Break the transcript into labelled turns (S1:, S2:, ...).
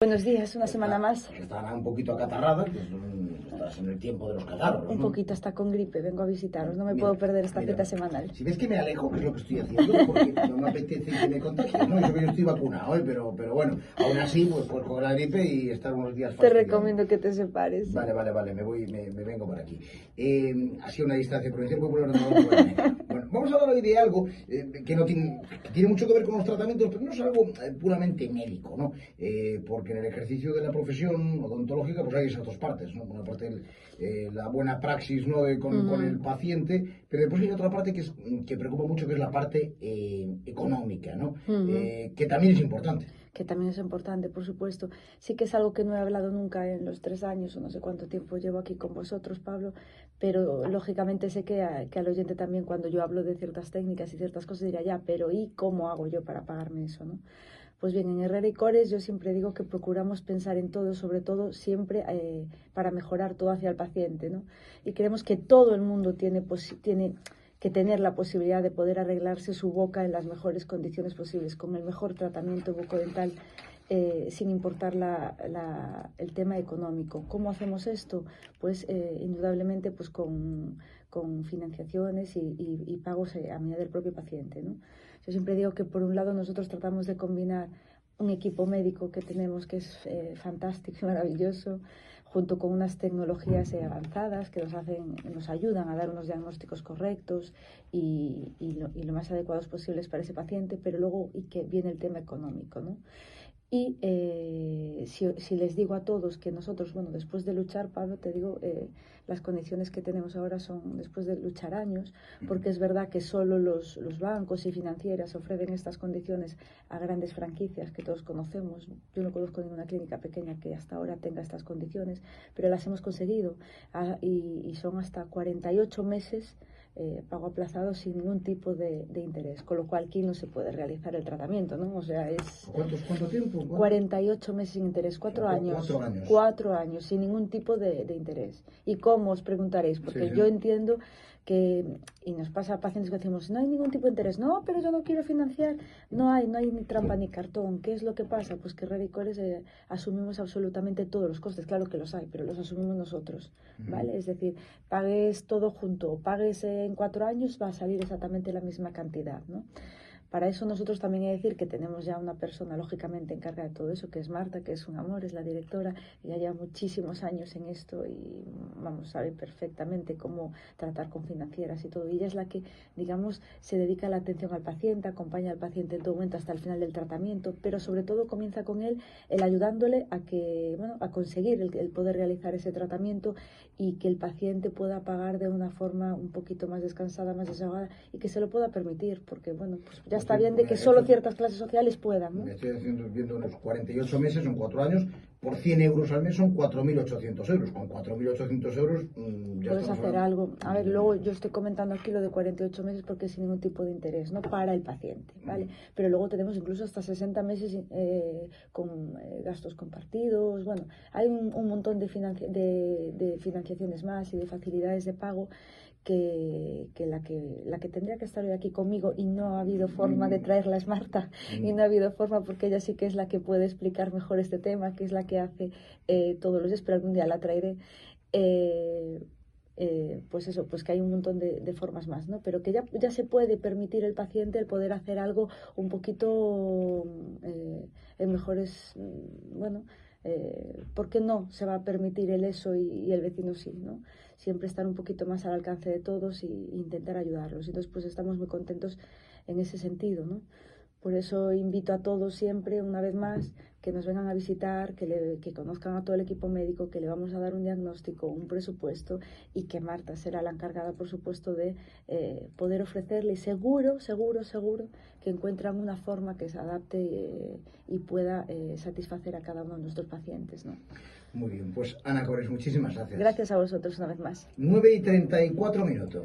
S1: Buenos días, una semana más.
S2: Estará un poquito acatarrada, que es un- estás en el tiempo de los catarros.
S1: Un
S2: ¿no?
S1: poquito está con gripe, vengo a visitaros, no me
S2: Mira,
S1: puedo perder esta
S2: mira,
S1: cita semanal.
S2: Si ves que me alejo, que es lo que estoy haciendo, porque no me apetece que me contagie, ¿no? Yo que yo estoy vacunado, ¿eh? pero, pero bueno, aún así, pues, pues con la gripe y estar unos días
S1: Te recomiendo que te separes.
S2: Vale, vale, vale, me voy, me, me vengo por aquí. Eh, así una distancia provincial, voy por bueno. Vamos a hablar hoy de algo eh, que, no tiene, que tiene mucho que ver con los tratamientos, pero no es algo eh, puramente médico, ¿no? Eh, porque en el ejercicio de la profesión odontológica, pues hay esas dos partes, ¿no? Una parte, el, eh, la buena praxis, ¿no? De- con, el paciente, pero después hay otra parte que, es, que preocupa mucho, que es la parte eh, económica, ¿no?
S1: Ujú.
S2: Eh, que también es importante.
S1: que también es importante, por supuesto. Sí que es algo que no he hablado nunca en los tres años o no sé cuánto tiempo llevo aquí con vosotros, Pablo, pero lógicamente sé que, a- que al oyente también cuando yo hablo de ciertas técnicas y ciertas cosas dirá, ya, pero ¿y cómo hago yo para pagarme eso? ¿no? Pues bien, en Herrera y Cores yo siempre digo que procuramos pensar en todo, sobre todo siempre eh, para mejorar todo hacia el paciente, ¿no? Y creemos que todo el mundo tiene, tiene que tener la posibilidad de poder arreglarse su boca en las mejores condiciones posibles, con el mejor tratamiento bucodental, eh, sin importar el tema económico. ¿Cómo hacemos esto? Pues eh, indudablemente pues con, financiaciones y, pagos eh, a medida del propio paciente. ¿no? Yo siempre digo que por un lado nosotros tratamos de combinar un equipo médico que tenemos que es fantástico y maravilloso, junto con unas tecnologías avanzadas que nos hacen, nos ayudan a dar unos diagnósticos correctos y, y lo, y lo más adecuados posibles para ese paciente, pero luego y que viene el tema económico, ¿no? Y eh, si, si les digo a todos que nosotros, bueno, después de luchar, Pablo, te digo, eh, las condiciones que tenemos ahora son después de luchar años, porque es verdad que solo los, los bancos y financieras ofrecen estas condiciones a grandes franquicias que todos conocemos. Yo no conozco ninguna clínica pequeña que hasta ahora tenga estas condiciones, pero las hemos conseguido ah, y, y son hasta 48 meses eh, pago aplazado sin ningún tipo de, de interés, con lo cual aquí no se puede realizar el tratamiento, ¿no? O sea, es
S2: ¿Cuántos, ¿Cuánto tiempo? ¿Cuánto?
S1: 48 meses sin interés, cuatro
S2: Cu-
S1: años,
S2: cuatro años.
S1: cuatro años, sin ningún tipo de, de interés. ¿Y cómo os preguntaréis? Porque
S2: Sí,
S1: yo entiendo que, y nos pasa a pacientes que decimos, no hay ningún tipo de interés, no, pero yo no quiero financiar, no hay, no hay ni trampa ni cartón. ¿Qué es lo que pasa? Pues que Redicores eh, asumimos absolutamente todos los costes, claro que los hay, pero los asumimos nosotros, ¿vale? Es decir, pagues todo junto, pagues eh, en cuatro años, va a salir exactamente la misma cantidad, ¿no? Para eso nosotros también hay que decir que tenemos ya una persona lógicamente encargada de todo eso, que es Marta, que es un amor, es la directora, ella lleva muchísimos años en esto y vamos, sabe perfectamente cómo tratar con financieras y todo. Y ella es la que, digamos, se dedica la atención al paciente, acompaña al paciente en todo momento hasta el final del tratamiento, pero sobre todo comienza con él el ayudándole a que, bueno, a conseguir el, el poder realizar ese tratamiento y que el paciente pueda pagar de una forma un poquito más descansada, más desahogada y que se lo pueda permitir, porque bueno, pues ya está bien de que solo ciertas clases sociales puedan, ¿no?
S2: Me estoy haciendo, viendo unos 48 meses, son 4 años, por 100 euros al mes son 4.800 euros. Con 4.800 euros mm, ya
S1: Puedes hacer
S2: hablando-
S1: algo. A ver, luego yo estoy comentando aquí lo de 48 meses porque es sin ningún tipo de interés, ¿no? Para el paciente, ¿vale? Pero luego tenemos incluso hasta 60 meses eh, con eh, gastos compartidos. Bueno, hay un, un montón de, financi- de, de financiaciones más y de facilidades de pago que, que, la que la que tendría que estar hoy aquí conmigo y no ha habido forma de traerla es Marta y no ha habido forma porque ella sí que es la que puede explicar mejor este tema, que es la que hace eh, todos los días, pero algún día la traeré. Eh, eh, pues eso, pues que hay un montón de, de formas más, ¿no? Pero que ya, ya se puede permitir el paciente el poder hacer algo un poquito en mejores, mm, bueno, eh, ¿por qué no se va a permitir el eso y, el vecino sí, ¿no? Siempre estar un poquito más al alcance de todos e intentar ayudarlos. Entonces, pues estamos muy contentos en ese sentido, ¿no? Por eso invito a todos siempre, una vez más, que nos vengan a visitar, que, le- que conozcan a todo el equipo médico, que le vamos a dar un diagnóstico, un presupuesto y que Marta será la encargada, por supuesto, de eh, poder ofrecerle. Y seguro, seguro, seguro que encuentran una forma que se adapte eh, y pueda eh, satisfacer a cada uno de nuestros pacientes. ¿no?
S2: Muy bien, pues Ana Cores, muchísimas gracias.
S1: Gracias a vosotros una vez más.
S2: 9 y 34 minutos.